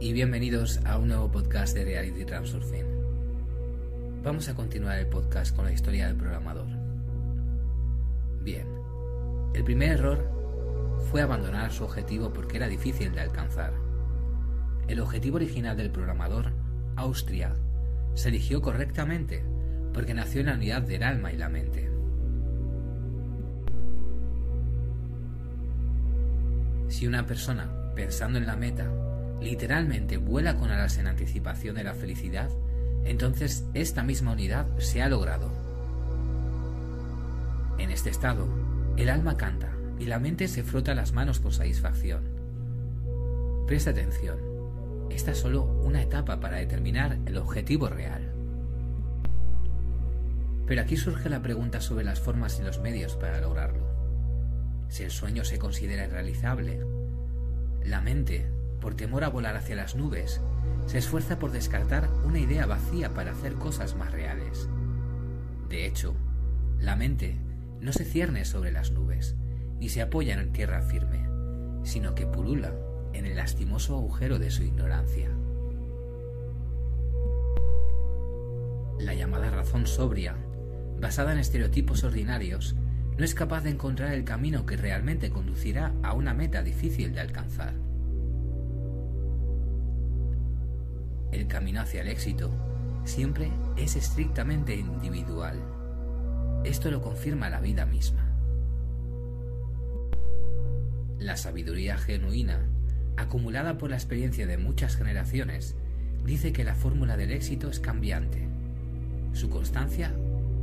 Y bienvenidos a un nuevo podcast de Reality Transurfing. Vamos a continuar el podcast con la historia del programador. Bien, el primer error fue abandonar su objetivo porque era difícil de alcanzar. El objetivo original del programador, Austria, se eligió correctamente porque nació en la unidad del alma y la mente. Si una persona, pensando en la meta, literalmente vuela con alas en anticipación de la felicidad, entonces esta misma unidad se ha logrado. En este estado, el alma canta y la mente se frota las manos con satisfacción. Presta atención, esta es solo una etapa para determinar el objetivo real. Pero aquí surge la pregunta sobre las formas y los medios para lograrlo. Si el sueño se considera irrealizable, la mente por temor a volar hacia las nubes, se esfuerza por descartar una idea vacía para hacer cosas más reales. De hecho, la mente no se cierne sobre las nubes, ni se apoya en tierra firme, sino que pulula en el lastimoso agujero de su ignorancia. La llamada razón sobria, basada en estereotipos ordinarios, no es capaz de encontrar el camino que realmente conducirá a una meta difícil de alcanzar. El camino hacia el éxito siempre es estrictamente individual. Esto lo confirma la vida misma. La sabiduría genuina, acumulada por la experiencia de muchas generaciones, dice que la fórmula del éxito es cambiante. Su constancia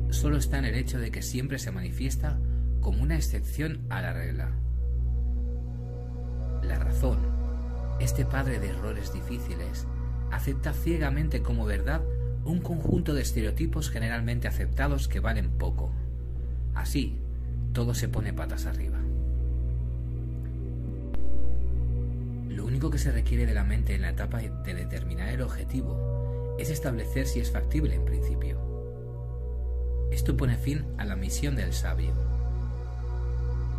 solo está en el hecho de que siempre se manifiesta como una excepción a la regla. La razón, este padre de errores difíciles, acepta ciegamente como verdad un conjunto de estereotipos generalmente aceptados que valen poco. Así, todo se pone patas arriba. Lo único que se requiere de la mente en la etapa de determinar el objetivo es establecer si es factible en principio. Esto pone fin a la misión del sabio.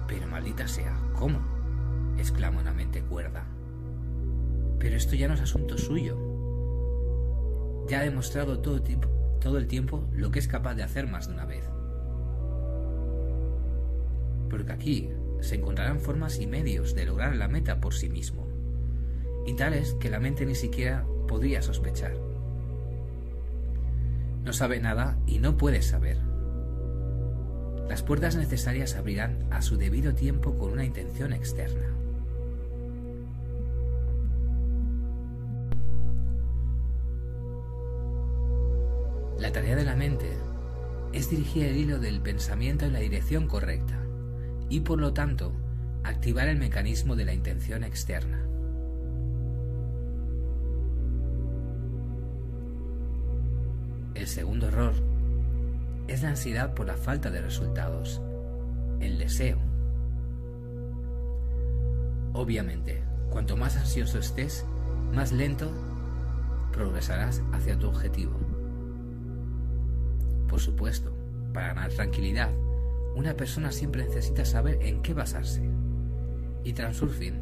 Pero maldita sea, ¿cómo? exclama una mente cuerda. Pero esto ya no es asunto suyo ya ha demostrado todo, el tiempo lo que es capaz de hacer más de una vez. Porque aquí se encontrarán formas y medios de lograr la meta por sí mismo, y tales que la mente ni siquiera podría sospechar. No sabe nada y no puede saber. Las puertas necesarias abrirán a su debido tiempo con una intención externa. La tarea de la mente es dirigir el hilo del pensamiento en la dirección correcta y por lo tanto activar el mecanismo de la intención externa. El segundo error es la ansiedad por la falta de resultados, el deseo. Obviamente, cuanto más ansioso estés, más lento progresarás hacia tu objetivo. Por supuesto, para ganar tranquilidad, una persona siempre necesita saber en qué basarse. Y Transurfing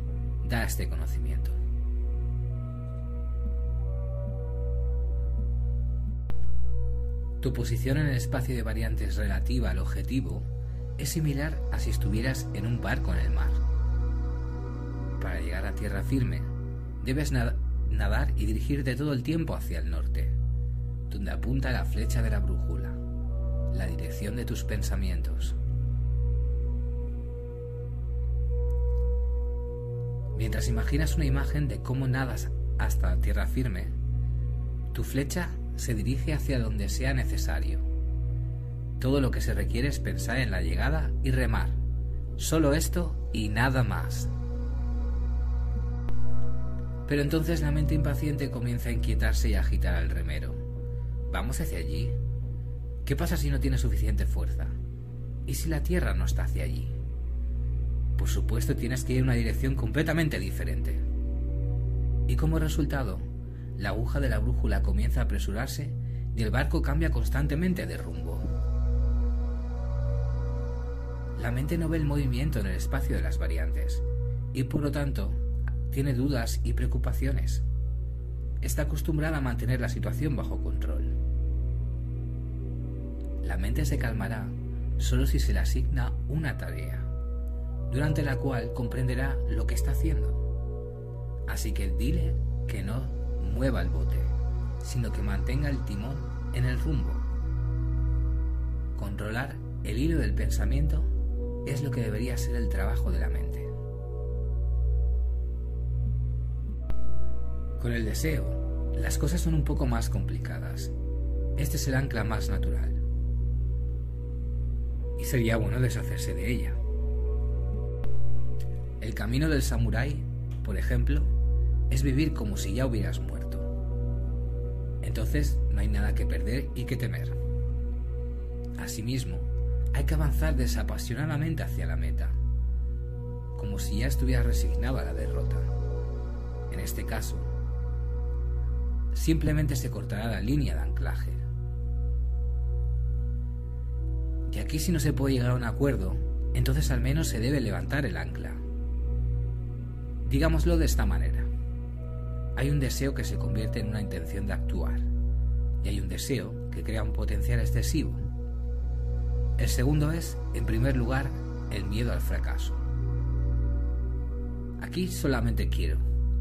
da este conocimiento. Tu posición en el espacio de variantes relativa al objetivo es similar a si estuvieras en un barco en el mar. Para llegar a tierra firme, debes nadar y dirigirte todo el tiempo hacia el norte, donde apunta la flecha de la brújula la dirección de tus pensamientos. Mientras imaginas una imagen de cómo nadas hasta tierra firme, tu flecha se dirige hacia donde sea necesario. Todo lo que se requiere es pensar en la llegada y remar. Solo esto y nada más. Pero entonces la mente impaciente comienza a inquietarse y a agitar al remero. ¿Vamos hacia allí? ¿Qué pasa si no tiene suficiente fuerza? ¿Y si la Tierra no está hacia allí? Por supuesto tienes que ir en una dirección completamente diferente. Y como resultado, la aguja de la brújula comienza a apresurarse y el barco cambia constantemente de rumbo. La mente no ve el movimiento en el espacio de las variantes y por lo tanto tiene dudas y preocupaciones. Está acostumbrada a mantener la situación bajo control. La mente se calmará solo si se le asigna una tarea, durante la cual comprenderá lo que está haciendo. Así que dile que no mueva el bote, sino que mantenga el timón en el rumbo. Controlar el hilo del pensamiento es lo que debería ser el trabajo de la mente. Con el deseo, las cosas son un poco más complicadas. Este es el ancla más natural. Y sería bueno deshacerse de ella. El camino del samurái, por ejemplo, es vivir como si ya hubieras muerto. Entonces no hay nada que perder y que temer. Asimismo, hay que avanzar desapasionadamente hacia la meta, como si ya estuviera resignado a la derrota. En este caso, simplemente se cortará la línea de anclaje. Aquí si no se puede llegar a un acuerdo, entonces al menos se debe levantar el ancla. Digámoslo de esta manera. Hay un deseo que se convierte en una intención de actuar y hay un deseo que crea un potencial excesivo el segundo es, en primer lugar, el miedo al fracaso. Aquí solamente quiero,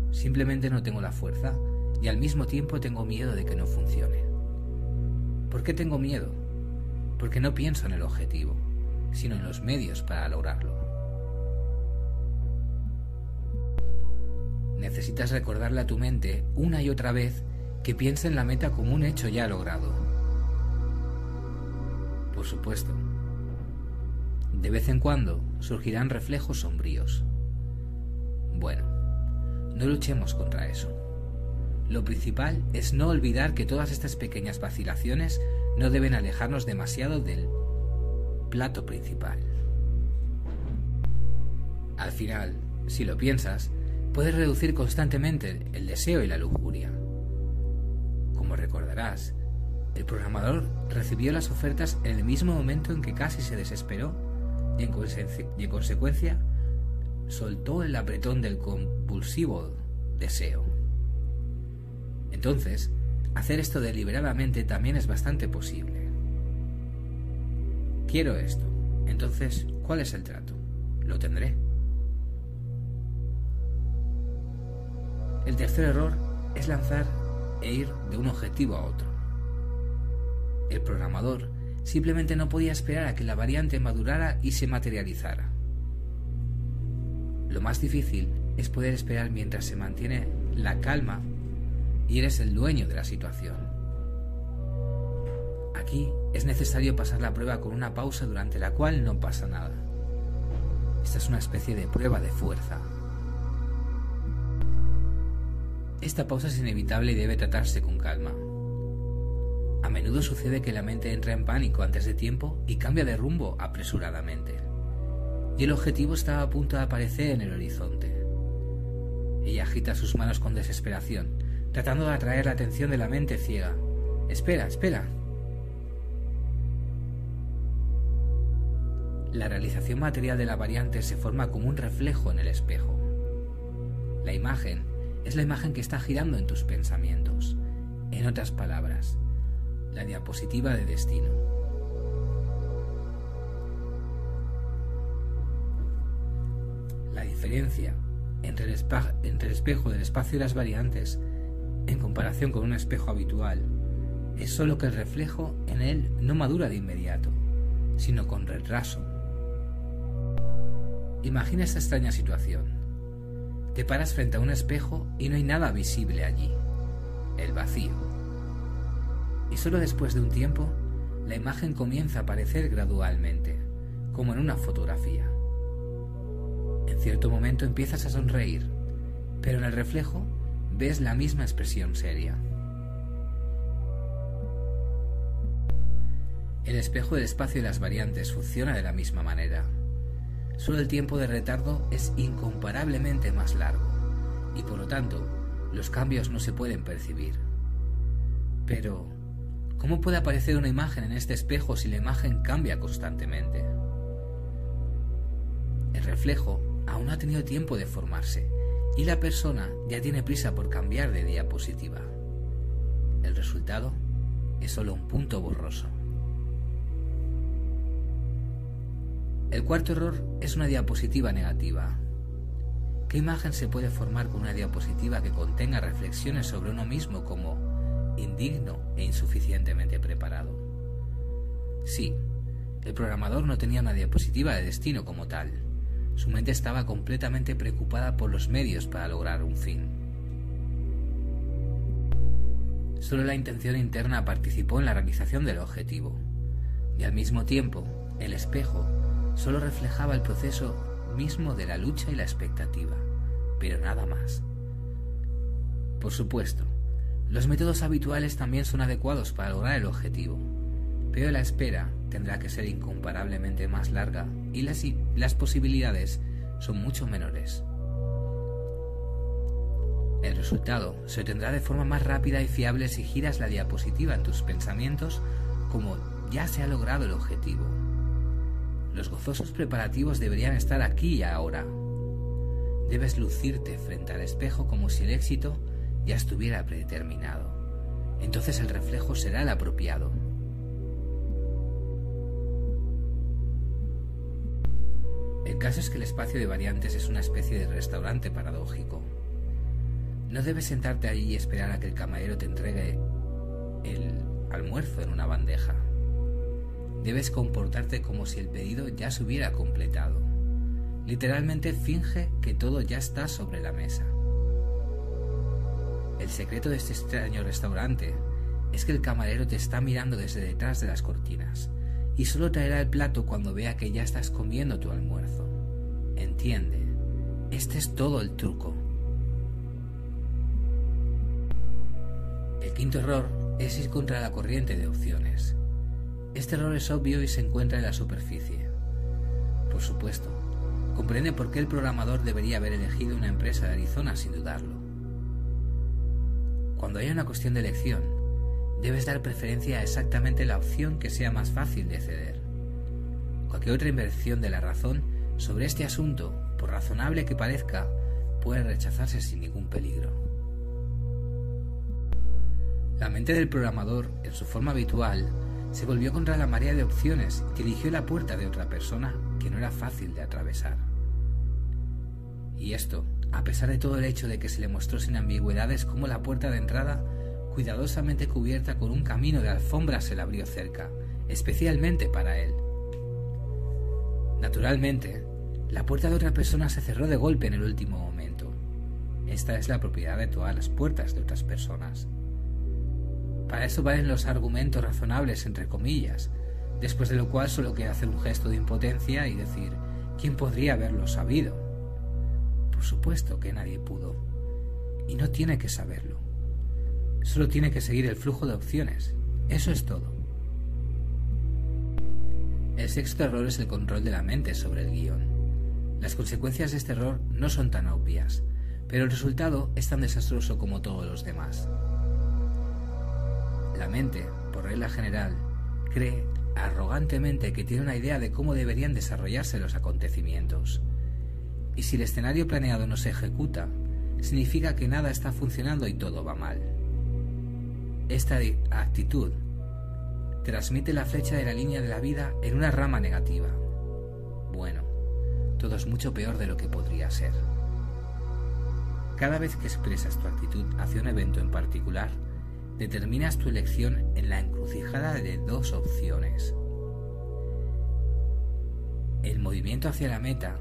simplemente no tengo la fuerza y al mismo tiempo tengo miedo de que no funcione. ¿Por qué tengo miedo? Porque no pienso en el objetivo, sino en los medios para lograrlo. Necesitas recordarle a tu mente una y otra vez que piensa en la meta como un hecho ya logrado. Por supuesto, de vez en cuando surgirán reflejos sombríos. Bueno, no luchemos contra eso. Lo principal es no olvidar que todas estas pequeñas vacilaciones no deben alejarnos demasiado del plato principal. Al final, si lo piensas, puedes reducir constantemente el deseo y la lujuria. Como recordarás, el programador recibió las ofertas en el mismo momento en que casi se desesperó y en, consecuencia soltó el apretón del compulsivo deseo. Entonces, hacer esto deliberadamente también es bastante posible. Quiero esto. Entonces, ¿cuál es el trato? Lo tendré. El tercer error es lanzar e ir de un objetivo a otro. El programador Simplemente no podía esperar a que la variante madurara y se materializara. Lo más difícil es poder esperar mientras se mantiene la calma y eres el dueño de la situación. Aquí es necesario pasar la prueba con una pausa durante la cual no pasa nada. Esta es una especie de prueba de fuerza. Esta pausa es inevitable y debe tratarse con calma. A menudo sucede que la mente entra en pánico antes de tiempo y cambia de rumbo apresuradamente. Y el objetivo está a punto de aparecer en el horizonte. Ella agita sus manos con desesperación, tratando de atraer la atención de la mente ciega. Espera, espera. La realización material de la variante se forma como un reflejo en el espejo. La imagen es la imagen que está girando en tus pensamientos. En otras palabras, la diapositiva de destino. La diferencia entre el, entre el espejo del espacio y las variantes, en comparación con un espejo habitual, es solo que el reflejo en él no madura de inmediato, sino con retraso. Imagina esta extraña situación. Te paras frente a un espejo y no hay nada visible allí, el vacío y solo después de un tiempo la imagen comienza a aparecer gradualmente, como en una fotografía. En cierto momento empiezas a sonreír, pero en el reflejo ves la misma expresión seria. El espejo del espacio y las variantes funciona de la misma manera. Solo el tiempo de retardo es incomparablemente más largo y por lo tanto los cambios no se pueden percibir. Pero, ¿Cómo puede aparecer una imagen en este espejo si la imagen cambia constantemente? El reflejo aún no ha tenido tiempo de formarse y la persona ya tiene prisa por cambiar de diapositiva. El resultado es solo un punto borroso. El cuarto error es una diapositiva negativa. ¿Qué imagen se puede formar con una diapositiva que contenga reflexiones sobre uno mismo como indigno e insuficientemente preparado? Sí, el programador no tenía una diapositiva de destino como tal. Su mente estaba completamente preocupada por los medios para lograr un fin. Solo la intención interna participó en la realización del objetivo, y al mismo tiempo, el espejo solo reflejaba el proceso mismo de la lucha y la expectativa, pero nada más. Por supuesto, los métodos habituales también son adecuados para lograr el objetivo, pero la espera tendrá que ser incomparablemente más larga y las, posibilidades son mucho menores. El resultado se obtendrá de forma más rápida y fiable si giras la diapositiva en tus pensamientos como ya se ha logrado el objetivo. Los gozosos preparativos deberían estar aquí y ahora. Debes lucirte frente al espejo como si el éxito ya estuviera predeterminado. Entonces el reflejo será el apropiado. El caso es que el espacio de variantes es una especie de restaurante paradójico. No debes sentarte allí y esperar a que el camarero te entregue el almuerzo en una bandeja. Debes comportarte como si el pedido ya se hubiera completado. Literalmente finge que todo ya está sobre la mesa. El secreto de este extraño restaurante es que el camarero te está mirando desde detrás de las cortinas y solo traerá el plato cuando vea que ya estás comiendo tu almuerzo. Entiende, este es todo el truco. El quinto error es ir contra la corriente de opciones. Este error es obvio y se encuentra en la superficie. Por supuesto, comprende por qué el programador debería haber elegido una empresa de Arizona sin dudarlo. Cuando haya una cuestión de elección, debes dar preferencia a exactamente la opción que sea más fácil de ceder. Cualquier otra inversión de la razón sobre este asunto, por razonable que parezca, puede rechazarse sin ningún peligro. La mente del programador, en su forma habitual, se volvió contra la marea de opciones que eligió la puerta de otra persona que no era fácil de atravesar. Y esto, a pesar de todo el hecho de que se le mostró sin ambigüedades cómo la puerta de entrada, cuidadosamente cubierta con un camino de alfombra, se la abrió cerca, especialmente para él. Naturalmente, la puerta de otra persona se cerró de golpe en el último momento. Esta es la propiedad de todas las puertas de otras personas. Para eso valen los argumentos razonables, entre comillas, después de lo cual solo queda hacer un gesto de impotencia y decir, ¿quién podría haberlo sabido? Por supuesto que nadie pudo, y no tiene que saberlo. Solo tiene que seguir el flujo de opciones. Eso es todo. El sexto error es el control de la mente sobre el guion. Las consecuencias de este error no son tan obvias, pero el resultado es tan desastroso como todos los demás. La mente, por regla general, cree arrogantemente que tiene una idea de cómo deberían desarrollarse los acontecimientos. Y si el escenario planeado no se ejecuta, significa que nada está funcionando y todo va mal. Esta actitud transmite la flecha de la línea de la vida en una rama negativa. Bueno, todo es mucho peor de lo que podría ser. Cada vez que expresas tu actitud hacia un evento en particular, determinas tu elección en la encrucijada de dos opciones. El movimiento hacia la meta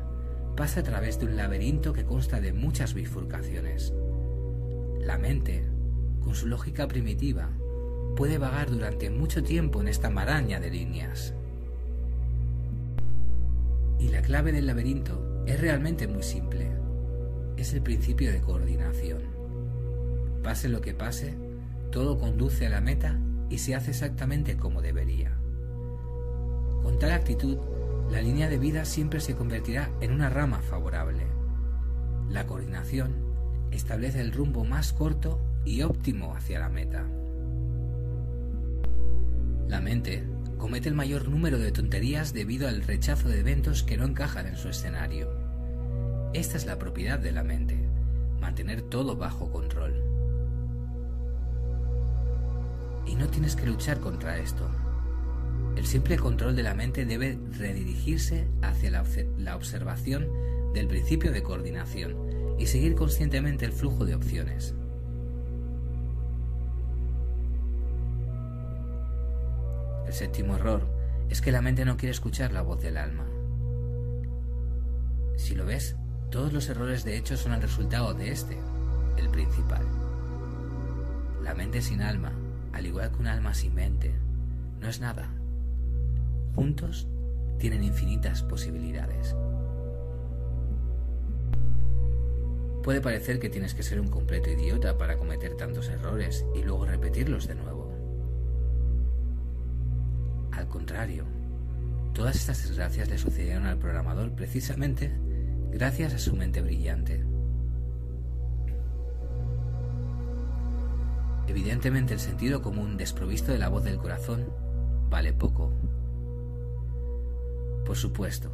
pasa a través de un laberinto que consta de muchas bifurcaciones. La mente, con su lógica primitiva, puede vagar durante mucho tiempo en esta maraña de líneas. Y la clave del laberinto es realmente muy simple. Es el principio de coordinación. Pase lo que pase, todo conduce a la meta y se hace exactamente como debería. Con tal actitud, la línea de vida siempre se convertirá en una rama favorable. La coordinación establece el rumbo más corto y óptimo hacia la meta. La mente comete el mayor número de tonterías debido al rechazo de eventos que no encajan en su escenario. Esta es la propiedad de la mente, mantener todo bajo control. Y no tienes que luchar contra esto. El simple control de la mente debe redirigirse hacia la, observación del principio de coordinación y seguir conscientemente el flujo de opciones. El séptimo error es que la mente no quiere escuchar la voz del alma. Si lo ves, todos los errores de hecho son el resultado de este, el principal. La mente sin alma, al igual que un alma sin mente, no es nada. Juntos tienen infinitas posibilidades. Puede parecer que tienes que ser un completo idiota para cometer tantos errores y luego repetirlos de nuevo. Al contrario, todas estas desgracias le sucedieron al programador precisamente gracias a su mente brillante. Evidentemente el sentido común desprovisto de la voz del corazón vale poco. Por supuesto,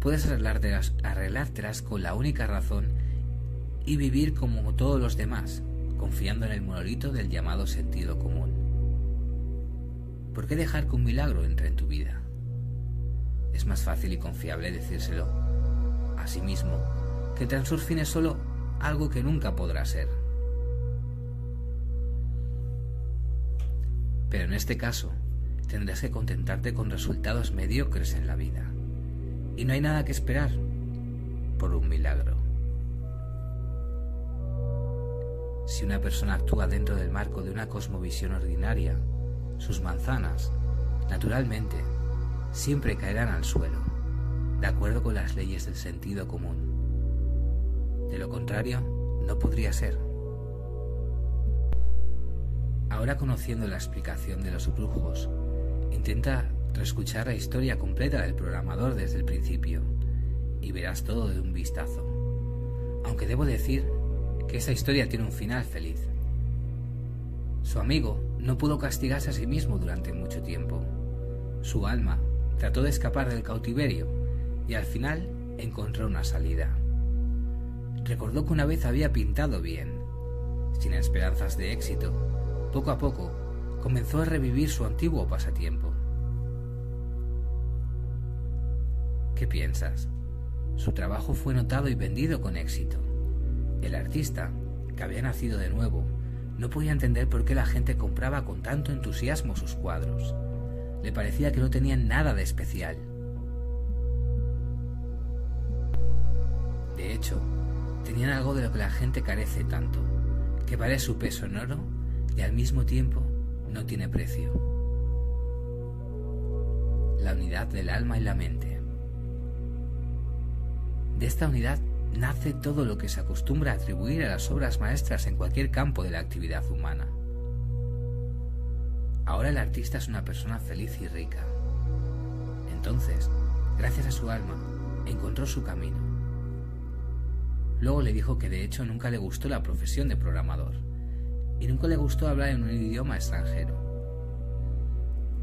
puedes arreglártelas, arreglártelas con la única razón y vivir como todos los demás, confiando en el monolito del llamado sentido común. ¿Por qué dejar que un milagro entre en tu vida? Es más fácil y confiable decírselo a sí mismo que Transurfing solo algo que nunca podrá ser. Pero en este caso, tendrás que contentarte con resultados mediocres en la vida. Y no hay nada que esperar por un milagro. Si una persona actúa dentro del marco de una cosmovisión ordinaria, sus manzanas, naturalmente, siempre caerán al suelo, de acuerdo con las leyes del sentido común. De lo contrario, no podría ser. Ahora conociendo la explicación de los brujos, intenta reescuchar la historia completa del programador desde el principio y verás todo de un vistazo. Aunque debo decir que esa historia tiene un final feliz. Su amigo no pudo castigarse a sí mismo durante mucho tiempo. Su alma trató de escapar del cautiverio y al final encontró una salida. Recordó que una vez había pintado bien. Sin esperanzas de éxito, poco a poco comenzó a revivir su antiguo pasatiempo. ¿Qué piensas? Su trabajo fue notado y vendido con éxito. El artista, que había nacido de nuevo, no podía entender por qué la gente compraba con tanto entusiasmo sus cuadros. Le parecía que no tenían nada de especial. De hecho, tenían algo de lo que la gente carece tanto, que vale su peso en oro y al mismo tiempo no tiene precio. La unidad del alma y la mente. De esta unidad nace todo lo que se acostumbra a atribuir a las obras maestras en cualquier campo de la actividad humana. Ahora el artista es una persona feliz y rica. Entonces, gracias a su alma, encontró su camino. Luego le dijo que de hecho nunca le gustó la profesión de programador y nunca le gustó hablar en un idioma extranjero.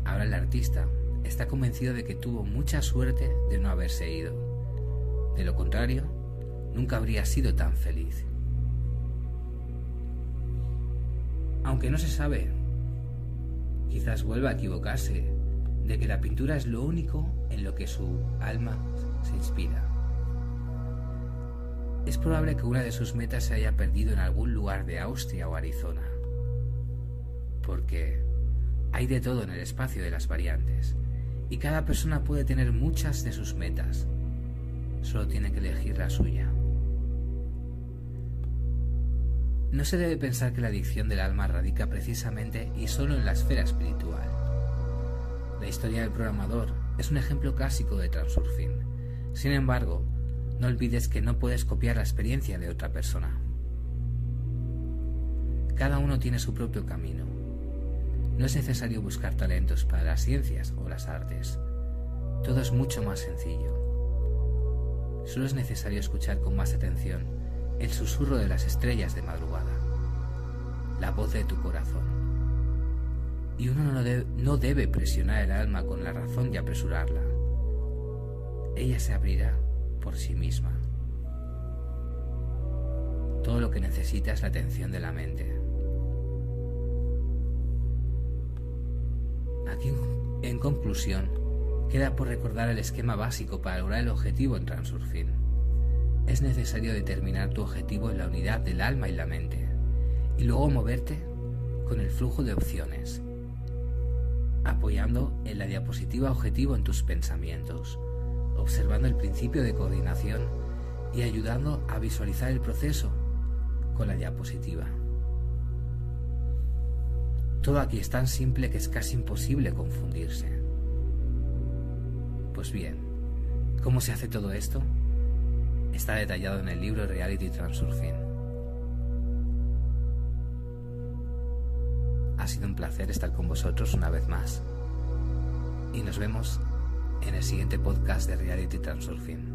Ahora el artista está convencido de que tuvo mucha suerte de no haberse ido. De lo contrario, nunca habría sido tan feliz. Aunque no se sabe, quizás vuelva a equivocarse de que la pintura es lo único en lo que su alma se inspira. Es probable que una de sus metas se haya perdido en algún lugar de Austria o Arizona, porque hay de todo en el espacio de las variantes, y cada persona puede tener muchas de sus metas, solo tiene que elegir la suya. No se debe pensar que la adicción del alma radica precisamente y solo en la esfera espiritual. La historia del programador es un ejemplo clásico de transurfing. Sin embargo, no olvides que no puedes copiar la experiencia de otra persona. Cada uno tiene su propio camino. No es necesario buscar talentos para las ciencias o las artes. Todo es mucho más sencillo. Solo es necesario escuchar con más atención el susurro de las estrellas de madrugada, la voz de tu corazón. Y uno no debe, presionar el alma con la razón y apresurarla. Ella se abrirá por sí misma. todo lo que necesita es la atención de la mente. Aquí, en conclusión, queda por recordar el esquema básico para lograr el objetivo en Transurfing. Es necesario determinar tu objetivo en la unidad del alma y la mente, y luego moverte con el flujo de opciones, apoyando en la diapositiva objetivo en tus pensamientos, observando el principio de coordinación y ayudando a visualizar el proceso con la diapositiva. Todo aquí es tan simple que es casi imposible confundirse. Pues bien, ¿cómo se hace todo esto? Está detallado en el libro Reality Transurfing. Ha sido un placer estar con vosotros una vez más. Y nos vemos en el siguiente podcast de Reality Transurfing.